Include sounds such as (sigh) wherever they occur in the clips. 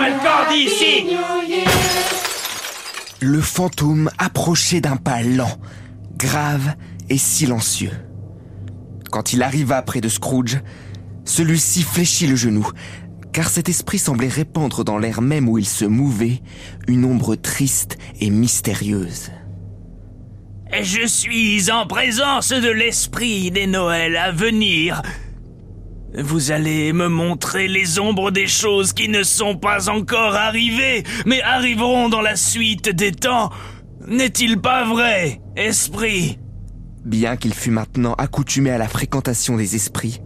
Le corps d'ici Le fantôme approchait d'un pas lent, grave et silencieux. Quand il arriva près de Scrooge, celui-ci fléchit le genou, car cet esprit semblait répandre dans l'air même où il se mouvait une ombre triste et mystérieuse. Je suis en présence de l'esprit des Noëls à venir. Vous allez me montrer les ombres des choses qui ne sont pas encore arrivées, mais arriveront dans la suite des temps. N'est-il pas vrai, esprit? Bien qu'il fût maintenant accoutumé à la fréquentation des esprits,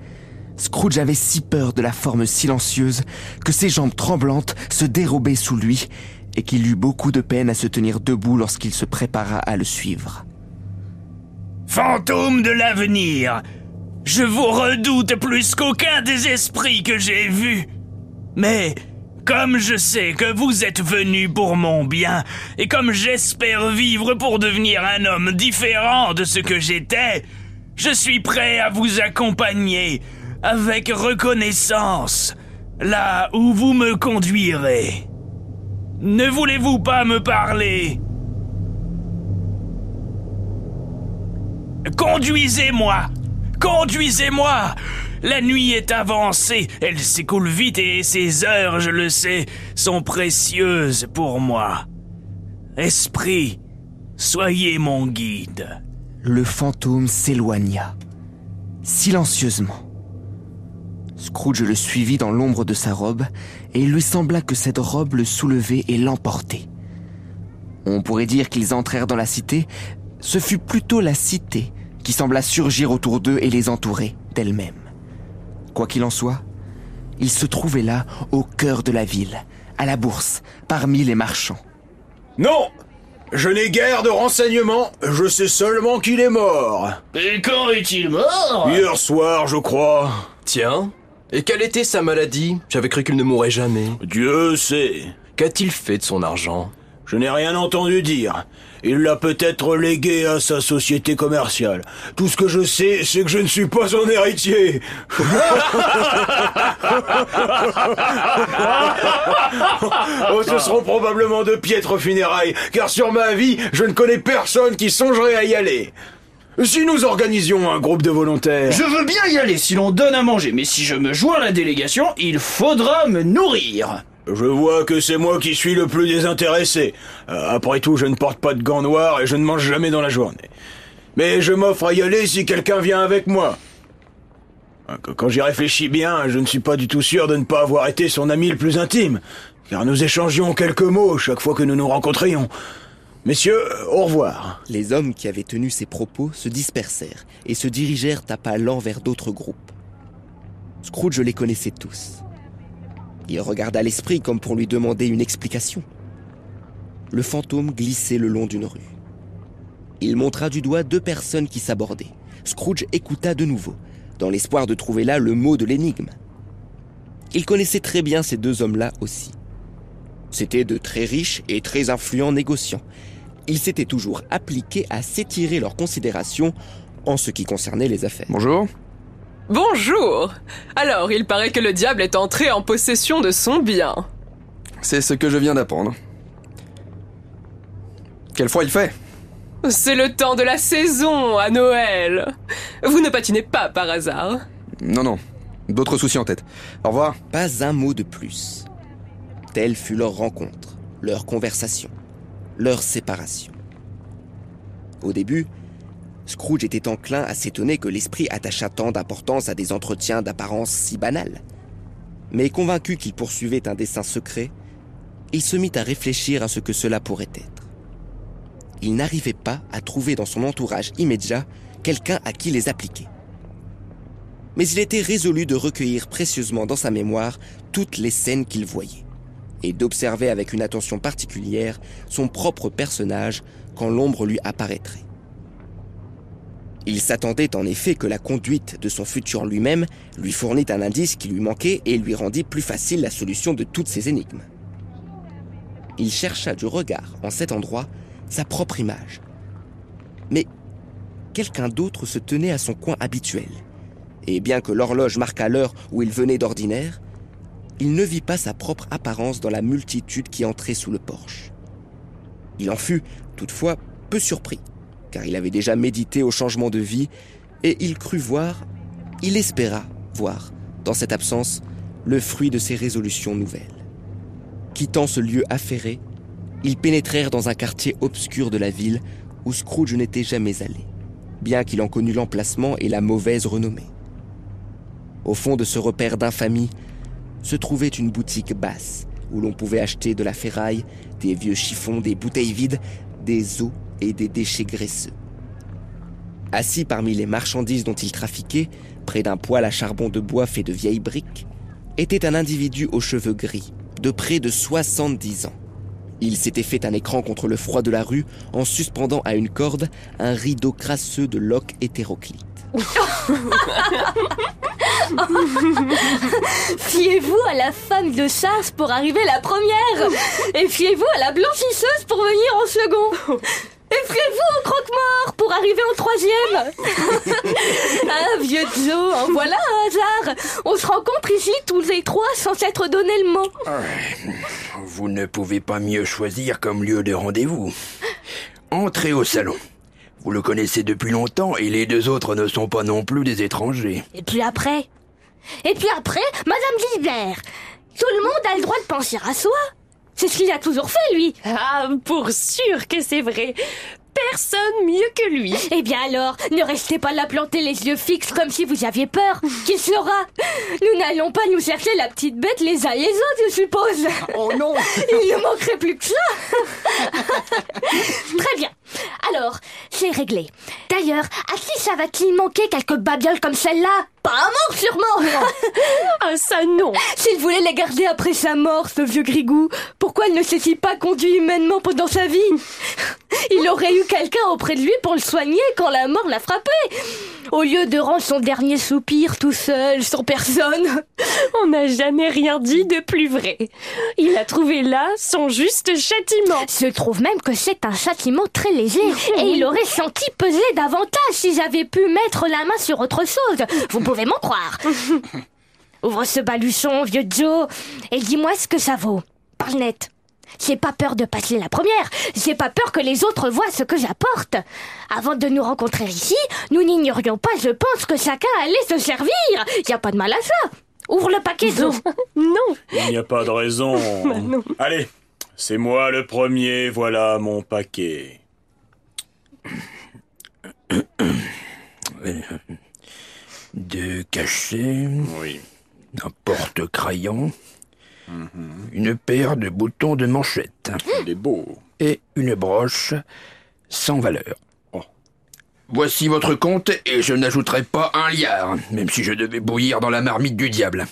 Scrooge avait si peur de la forme silencieuse que ses jambes tremblantes se dérobaient sous lui et qu'il eut beaucoup de peine à se tenir debout lorsqu'il se prépara à le suivre. Fantôme de l'avenir, je vous redoute plus qu'aucun des esprits que j'ai vus. Mais comme je sais que vous êtes venu pour mon bien, et comme j'espère vivre pour devenir un homme différent de ce que j'étais, je suis prêt à vous accompagner avec reconnaissance là où vous me conduirez. Ne voulez-vous pas me parler? Conduisez-moi Conduisez-moi La nuit est avancée, elle s'écoule vite et ces heures, je le sais, sont précieuses pour moi. Esprit, soyez mon guide. Le fantôme s'éloigna, silencieusement. Scrooge le suivit dans l'ombre de sa robe, et il lui sembla que cette robe le soulevait et l'emportait. On pourrait dire qu'ils entrèrent dans la cité, ce fut plutôt la cité qui sembla surgir autour d'eux et les entourer d'elle-même. Quoi qu'il en soit, ils se trouvaient là, au cœur de la ville, à la bourse, parmi les marchands. Non Je n'ai guère de renseignements, je sais seulement qu'il est mort. Et quand est-il mort? Hier soir, je crois. Tiens, et quelle était sa maladie? J'avais cru qu'il ne mourrait jamais. Dieu sait. Qu'a-t-il fait de son argent? Je n'ai rien entendu dire. Il l'a peut-être légué à sa société commerciale. Tout ce que je sais, c'est que je ne suis pas son héritier. (laughs) oh, ce seront probablement de piètres funérailles, car sur ma vie, je ne connais personne qui songerait à y aller. Si nous organisions un groupe de volontaires... Je veux bien y aller si l'on donne à manger, mais si je me joins à la délégation, il faudra me nourrir. Je vois que c'est moi qui suis le plus désintéressé. Euh, après tout, je ne porte pas de gants noirs et je ne mange jamais dans la journée. Mais je m'offre à y aller si quelqu'un vient avec moi. Euh, Quand j'y réfléchis bien, je ne suis pas du tout sûr de ne pas avoir été son ami le plus intime, car nous échangions quelques mots chaque fois que nous nous rencontrions. Messieurs, au revoir. Les hommes qui avaient tenu ces propos se dispersèrent et se dirigèrent à pas lents vers d'autres groupes. Scrooge les connaissait tous. Il regarda l'esprit comme pour lui demander une explication. Le fantôme glissait le long d'une rue. Il montra du doigt deux personnes qui s'abordaient. Scrooge écouta de nouveau, dans l'espoir de trouver là le mot de l'énigme. Il connaissait très bien ces deux hommes-là aussi. C'étaient de très riches et très influents négociants. Ils s'étaient toujours appliqués à s'étirer leurs considérations en ce qui concernait les affaires. Bonjour. Bonjour Alors, il paraît que le diable est entré en possession de son bien. C'est ce que je viens d'apprendre. Quelle fois il fait? C'est le temps de la saison, à Noël Vous ne patinez pas par hasard? Non, non. D'autres soucis en tête. Au revoir. Pas un mot de plus. Telle fut leur rencontre, leur conversation, leur séparation. Au début, Scrooge était enclin à s'étonner que l'esprit attachât tant d'importance à des entretiens d'apparence si banals. Mais convaincu qu'il poursuivait un dessein secret, il se mit à réfléchir à ce que cela pourrait être. Il n'arrivait pas à trouver dans son entourage immédiat quelqu'un à qui les appliquer. Mais il était résolu de recueillir précieusement dans sa mémoire toutes les scènes qu'il voyait, et d'observer avec une attention particulière son propre personnage quand l'ombre lui apparaîtrait. Il s'attendait en effet que la conduite de son futur lui-même lui fournit un indice qui lui manquait et lui rendit plus facile la solution de toutes ces énigmes. Il chercha du regard en cet endroit sa propre image. Mais quelqu'un d'autre se tenait à son coin habituel, et bien que l'horloge marquât l'heure où il venait d'ordinaire, il ne vit pas sa propre apparence dans la multitude qui entrait sous le porche. Il en fut, toutefois, peu surpris, car il avait déjà médité au changement de vie, et il crut voir, il espéra voir, dans cette absence, le fruit de ses résolutions nouvelles. Quittant ce lieu affairé, ils pénétrèrent dans un quartier obscur de la ville où Scrooge n'était jamais allé, bien qu'il en connût l'emplacement et la mauvaise renommée. Au fond de ce repère d'infamie se trouvait une boutique basse où l'on pouvait acheter de la ferraille, des vieux chiffons, des bouteilles vides, des os et des déchets graisseux. Assis parmi les marchandises dont il trafiquait, près d'un poêle à charbon de bois fait de vieilles briques, était un individu aux cheveux gris, de près de 70 ans. Il s'était fait un écran contre le froid de la rue en suspendant à une corde un rideau crasseux de loques hétéroclites. (laughs) Fiez-vous à la femme de chasse pour arriver la première Et fiez-vous à la blanchisseuse pour venir en second Et fiez-vous au croque-mort pour arriver en troisième (laughs) Ah, vieux Joe, en voilà un hasard On se rencontre ici tous les trois sans s'être donné le mot. Vous ne pouvez pas mieux choisir comme lieu de rendez-vous. Entrez au salon. Vous le connaissez depuis longtemps et les deux autres ne sont pas non plus des étrangers. Et puis après? Et puis après, Madame Gilbert Tout le monde a le droit de penser à soi C'est ce qu'il a toujours fait, lui Ah, pour sûr que c'est vrai. Personne mieux que lui. Eh bien alors, ne restez pas là planter les yeux fixes comme si vous aviez peur. (laughs) Qui sera? Nous n'allons pas nous chercher la petite bête les uns les autres, je suppose. Oh non (laughs) Il ne manquerait plus que ça. Très bien. Alors, c'est réglé. D'ailleurs, à qui ça va-t-il manquer quelques babioles comme celle-là? Pas à mort, sûrement (laughs) Ah, ça non. S'il voulait les garder après sa mort, ce vieux grigou, pourquoi il ne s'est-il pas conduit humainement pendant sa vie? Il aurait eu quelqu'un auprès de lui pour le soigner quand la mort l'a frappé. Au lieu de rendre son dernier soupir tout seul, sans personne. (laughs) On n'a jamais rien dit de plus vrai. Il a trouvé là son juste châtiment. Je trouve même que c'est un châtiment très léger et il aurait senti peser davantage si j'avais pu mettre la main sur autre chose. Vous pouvez m'en croire. (laughs) Ouvre ce baluchon, vieux Joe, et dis-moi ce que ça vaut. Parle net. J'ai pas peur de passer la première. J'ai pas peur que les autres voient ce que j'apporte. Avant de nous rencontrer ici, nous n'ignorions pas, je pense, que chacun allait se servir. Y a pas de mal à ça. Ouvre le paquet, Joe. (laughs) Non. Il n'y a pas de raison. (laughs) non. Allez, c'est moi le premier, voilà mon paquet. (coughs) Deux cachets, Oui. un porte-crayon, une paire de boutons de manchette Il est beau. et une broche sans valeur. Oh. Voici votre compte et je n'ajouterai pas un liard, même si je devais bouillir dans la marmite du diable.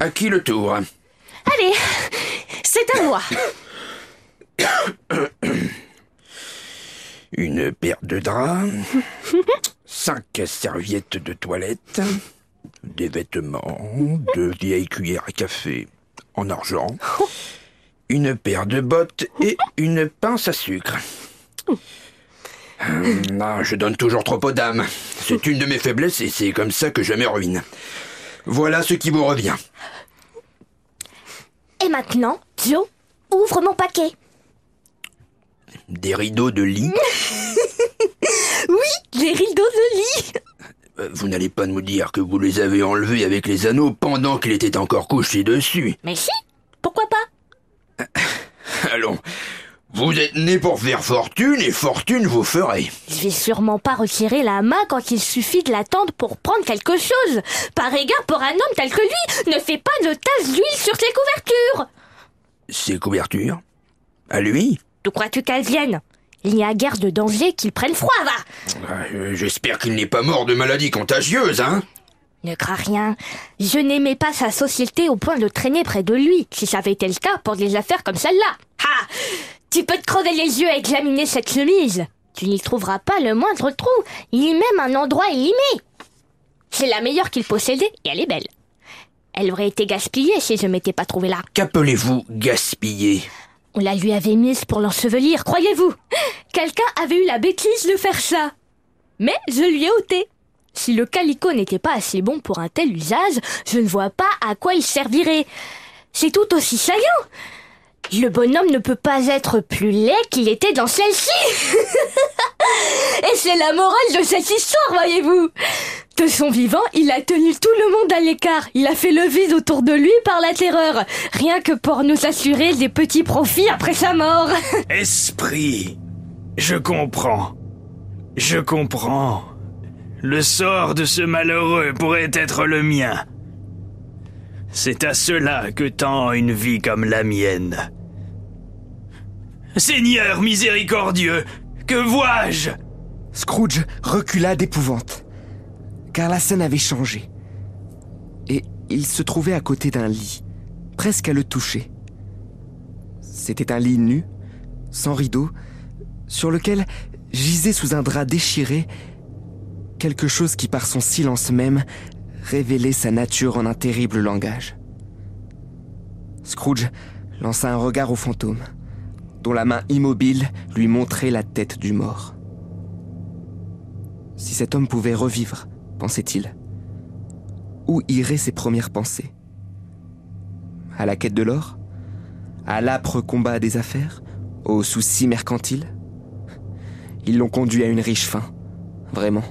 À qui le tour? Allez, c'est à moi. (coughs) Une paire de draps, cinq serviettes de toilette, des vêtements, deux vieilles cuillères à café en argent, une paire de bottes et une pince à sucre. Hum, ah, je donne toujours trop aux dames. C'est une de mes faiblesses et c'est comme ça que je me ruine. Voilà ce qui vous revient. Et maintenant, Joe, ouvre mon paquet. Des rideaux de lit? (laughs) Oui, les rideaux de lit. Euh, Vous n'allez pas nous dire que vous les avez enlevés avec les anneaux pendant qu'il était encore couché dessus. Mais si, pourquoi pas? (laughs) Allons, vous êtes né pour faire fortune et fortune vous ferez. Je vais sûrement pas retirer la main quand il suffit de l'attendre pour prendre quelque chose. Par égard pour un homme tel que lui, ne fais pas de taches d'huile sur ses couvertures. Ces couvertures? À lui? D'où crois-tu qu'elles viennent Il n'y a guère de danger qu'ils prennent froid, va Euh, J'espère qu'il n'est pas mort de maladie contagieuse, hein Ne crains rien. Je n'aimais pas sa société au point de traîner près de lui, si ça avait été le cas pour des affaires comme celle-là. Ha Tu peux te crever les yeux à examiner cette chemise. Tu n'y trouveras pas le moindre trou, ni même un endroit élimé. C'est la meilleure qu'il possédait et elle est belle. Elle aurait été gaspillée si je m'étais pas trouvée là. Qu'appelez-vous gaspiller? On la lui avait mise pour l'ensevelir, croyez-vous? Quelqu'un avait eu la bêtise de faire ça. Mais je lui ai ôté. Si le calicot n'était pas assez bon pour un tel usage, je ne vois pas à quoi il servirait. C'est tout aussi saillant. Le bonhomme ne peut pas être plus laid qu'il était dans celle-ci. (laughs) Et c'est la morale de cette histoire, voyez-vous. De son vivant, il a tenu tout le monde à l'écart. Il a fait le vide autour de lui par la terreur. Rien que pour nous assurer des petits profits après sa mort. (laughs) Esprit, je comprends. Je comprends. Le sort de ce malheureux pourrait être le mien. C'est à cela que tend une vie comme la mienne. Seigneur miséricordieux, que vois-je? Scrooge recula d'épouvante, car la scène avait changé. Et il se trouvait à côté d'un lit, presque à le toucher. C'était un lit nu, sans rideau, sur lequel gisait sous un drap déchiré quelque chose qui par son silence même révélait sa nature en un terrible langage. Scrooge lança un regard au fantôme, dont la main immobile lui montrait la tête du mort. Si cet homme pouvait revivre, pensait-il, où iraient ses premières pensées? À la quête de l'or? À l'âpre combat des affaires? Aux soucis mercantiles Ils l'ont conduit à une riche fin, vraiment.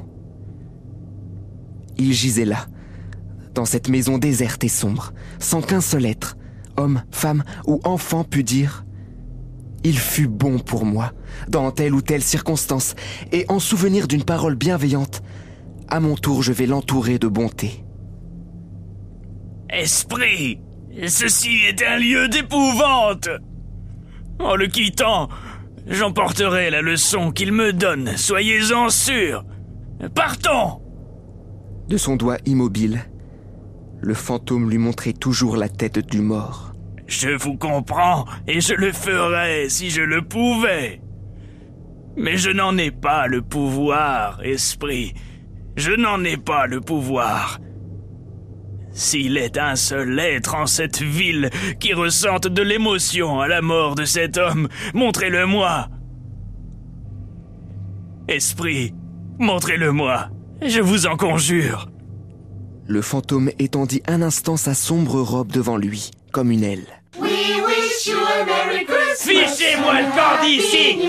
Il gisait là, dans cette maison déserte et sombre, sans qu'un seul être, homme, femme ou enfant pût dire il fut bon pour moi, dans telle ou telle circonstance, et en souvenir d'une parole bienveillante, à mon tour je vais l'entourer de bonté. Esprit, ceci est un lieu d'épouvante. En le quittant, j'emporterai la leçon qu'il me donne, soyez-en sûrs. Partons De son doigt immobile, le fantôme lui montrait toujours la tête du mort. Je vous comprends, et je le ferais si je le pouvais. Mais je n'en ai pas le pouvoir, esprit. Je n'en ai pas le pouvoir. S'il est un seul être en cette ville qui ressente de l'émotion à la mort de cet homme, montrez-le-moi. Esprit, montrez-le-moi. Je vous en conjure. Le fantôme étendit un instant sa sombre robe devant lui, comme une aile. Fichez-moi le corps d'ici